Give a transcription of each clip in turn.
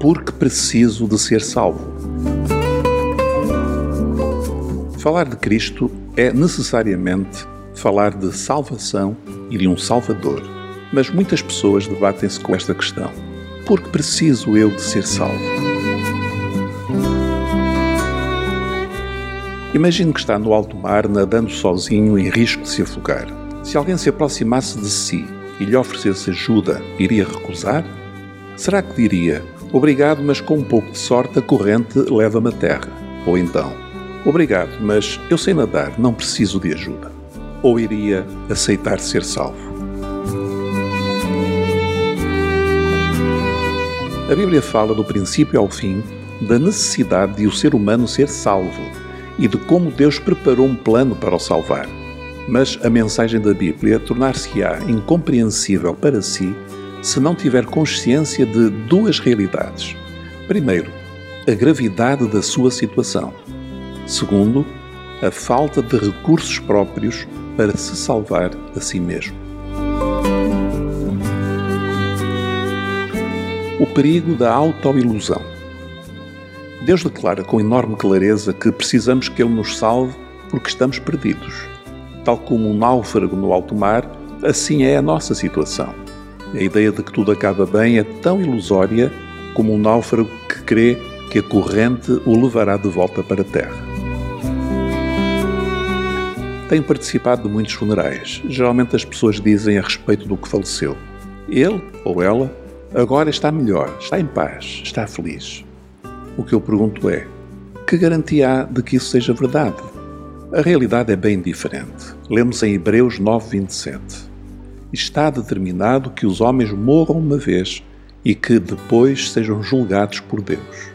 porque preciso de ser salvo. Falar de Cristo é necessariamente falar de salvação e de um Salvador. Mas muitas pessoas debatem-se com esta questão: por que preciso eu de ser salvo? Imagine que está no alto mar nadando sozinho em risco de se afogar. Se alguém se aproximasse de si e lhe oferecesse ajuda, iria recusar? Será que diria: Obrigado, mas com um pouco de sorte a corrente leva-me à terra? Ou então: Obrigado, mas eu sei nadar, não preciso de ajuda. Ou iria aceitar ser salvo? A Bíblia fala do princípio ao fim da necessidade de o ser humano ser salvo e de como Deus preparou um plano para o salvar. Mas a mensagem da Bíblia tornar-se-á incompreensível para si se não tiver consciência de duas realidades. Primeiro, a gravidade da sua situação. Segundo, a falta de recursos próprios para se salvar a si mesmo. O perigo da autoilusão. Deus declara com enorme clareza que precisamos que Ele nos salve porque estamos perdidos. Tal como um náufrago no alto mar, assim é a nossa situação. A ideia de que tudo acaba bem é tão ilusória como um náufrago que crê que a corrente o levará de volta para a terra. Tenho participado de muitos funerais. Geralmente as pessoas dizem a respeito do que faleceu. Ele ou ela agora está melhor, está em paz, está feliz. O que eu pergunto é: que garantia há de que isso seja verdade? A realidade é bem diferente. Lemos em Hebreus 9:27. Está determinado que os homens morram uma vez e que depois sejam julgados por Deus.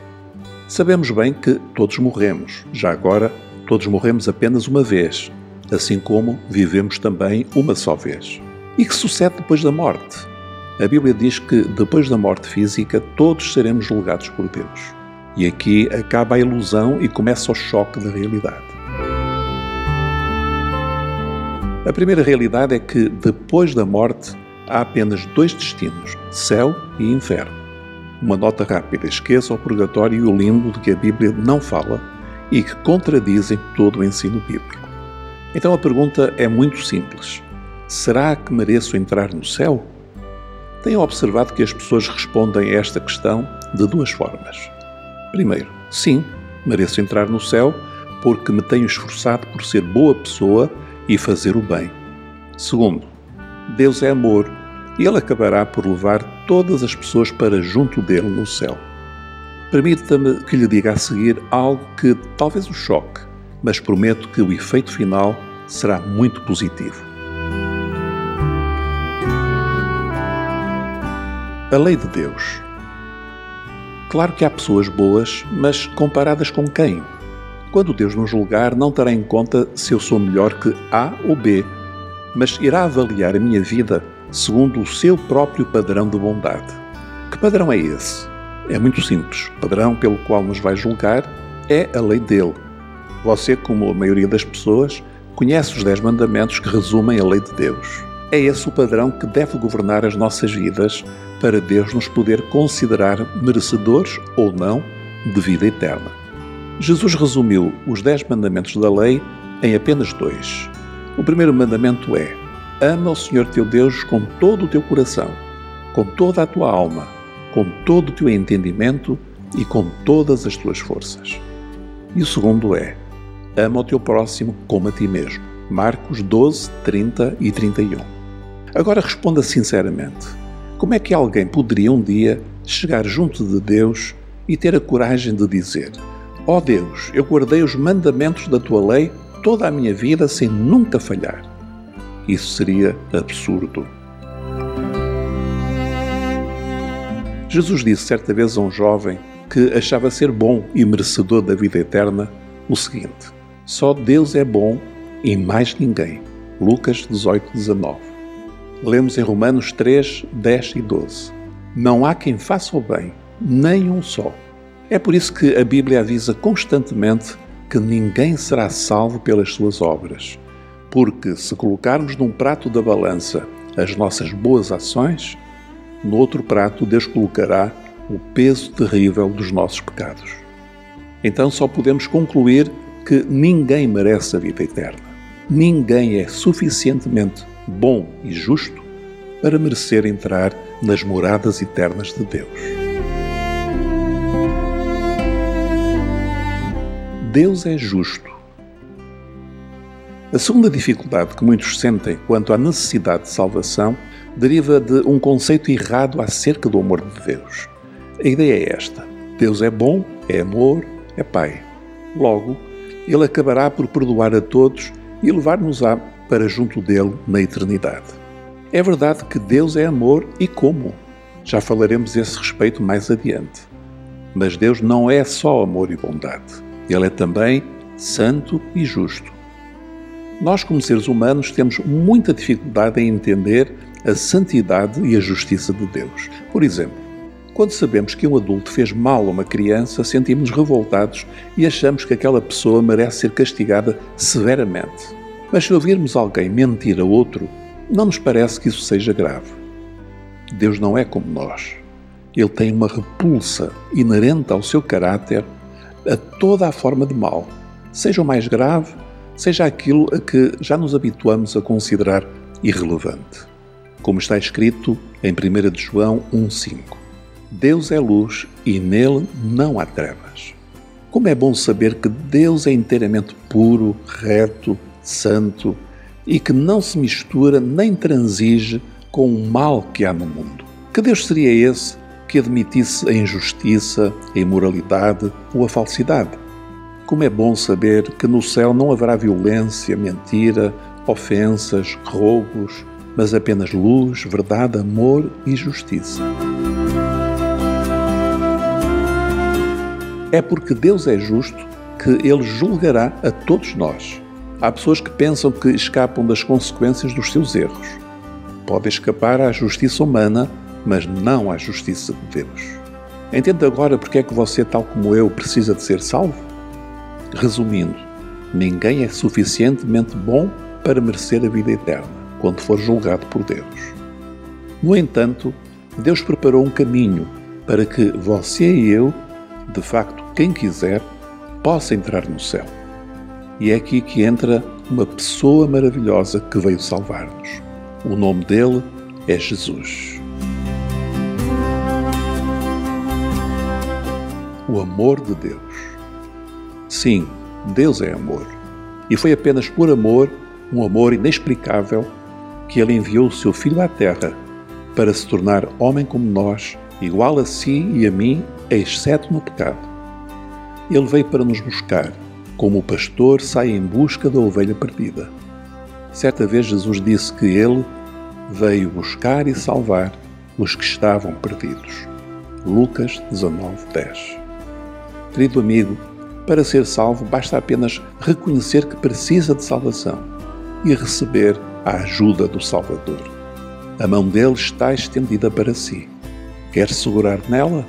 Sabemos bem que todos morremos. Já agora, todos morremos apenas uma vez, assim como vivemos também uma só vez. E que sucede depois da morte? A Bíblia diz que depois da morte física todos seremos julgados por Deus. E aqui acaba a ilusão e começa o choque da realidade. A primeira realidade é que depois da morte há apenas dois destinos: céu e inferno. Uma nota rápida: esqueça o purgatório e o limbo de que a Bíblia não fala e que contradizem todo o ensino bíblico. Então a pergunta é muito simples: será que mereço entrar no céu? Tenho observado que as pessoas respondem a esta questão de duas formas. Primeiro, sim, mereço entrar no céu porque me tenho esforçado por ser boa pessoa e fazer o bem. Segundo, Deus é amor e Ele acabará por levar todas as pessoas para junto dele no céu. Permita-me que lhe diga a seguir algo que talvez o choque, mas prometo que o efeito final será muito positivo. A lei de Deus. Claro que há pessoas boas, mas comparadas com quem? Quando Deus nos julgar, não terá em conta se eu sou melhor que A ou B, mas irá avaliar a minha vida segundo o seu próprio padrão de bondade. Que padrão é esse? É muito simples. O padrão pelo qual nos vai julgar é a lei dele. Você, como a maioria das pessoas, conhece os Dez Mandamentos que resumem a lei de Deus. É esse o padrão que deve governar as nossas vidas para Deus nos poder considerar merecedores ou não de vida eterna. Jesus resumiu os Dez Mandamentos da lei em apenas dois. O primeiro mandamento é: Ama o Senhor teu Deus com todo o teu coração, com toda a tua alma, com todo o teu entendimento e com todas as tuas forças. E o segundo é: Ama o teu próximo como a ti mesmo. Marcos 12, 30 e 31. Agora responda sinceramente: como é que alguém poderia um dia chegar junto de Deus e ter a coragem de dizer: Ó oh Deus, eu guardei os mandamentos da tua lei toda a minha vida sem nunca falhar? Isso seria absurdo. Jesus disse certa vez a um jovem que achava ser bom e merecedor da vida eterna o seguinte: só Deus é bom e mais ninguém. Lucas 18, 19. Lemos em Romanos 3, 10 e 12. Não há quem faça o bem, nem um só. É por isso que a Bíblia avisa constantemente que ninguém será salvo pelas suas obras. Porque se colocarmos num prato da balança as nossas boas ações, no outro prato Deus colocará o peso terrível dos nossos pecados. Então só podemos concluir que ninguém merece a vida eterna. Ninguém é suficientemente bom e justo para merecer entrar nas moradas eternas de Deus. Deus é justo. A segunda dificuldade que muitos sentem quanto à necessidade de salvação deriva de um conceito errado acerca do amor de Deus. A ideia é esta: Deus é bom, é amor, é Pai. Logo, Ele acabará por perdoar a todos e levar-nos-á para junto dele na eternidade. É verdade que Deus é amor e como? Já falaremos esse respeito mais adiante. Mas Deus não é só amor e bondade. Ele é também santo e justo. Nós, como seres humanos, temos muita dificuldade em entender a santidade e a justiça de Deus. Por exemplo, quando sabemos que um adulto fez mal a uma criança, sentimos-nos revoltados e achamos que aquela pessoa merece ser castigada severamente. Mas se ouvirmos alguém mentir a outro, não nos parece que isso seja grave. Deus não é como nós. Ele tem uma repulsa inerente ao seu caráter a toda a forma de mal, seja o mais grave, seja aquilo a que já nos habituamos a considerar irrelevante como está escrito em 1 de João 1,5. Deus é luz e nele não há trevas. Como é bom saber que Deus é inteiramente puro, reto, santo e que não se mistura nem transige com o mal que há no mundo. Que Deus seria esse que admitisse a injustiça, a imoralidade ou a falsidade? Como é bom saber que no céu não haverá violência, mentira, ofensas, roubos, mas apenas luz, verdade, amor e justiça. É porque Deus é justo que Ele julgará a todos nós. Há pessoas que pensam que escapam das consequências dos seus erros. Podem escapar à justiça humana, mas não à justiça de Deus. Entende agora porque é que você, tal como eu, precisa de ser salvo? Resumindo, ninguém é suficientemente bom para merecer a vida eterna quando for julgado por Deus. No entanto, Deus preparou um caminho para que você e eu, de facto, quem quiser, possa entrar no céu. E é aqui que entra uma pessoa maravilhosa que veio salvar-nos. O nome dele é Jesus. O amor de Deus. Sim, Deus é amor. E foi apenas por amor, um amor inexplicável, que ele enviou o seu Filho à Terra para se tornar homem como nós, igual a si e a mim, exceto no pecado. Ele veio para nos buscar, como o pastor sai em busca da ovelha perdida. Certa vez Jesus disse que ele veio buscar e salvar os que estavam perdidos. Lucas 19, 10. Querido amigo, para ser salvo basta apenas reconhecer que precisa de salvação e receber a ajuda do Salvador. A mão dele está estendida para si. Quer segurar nela?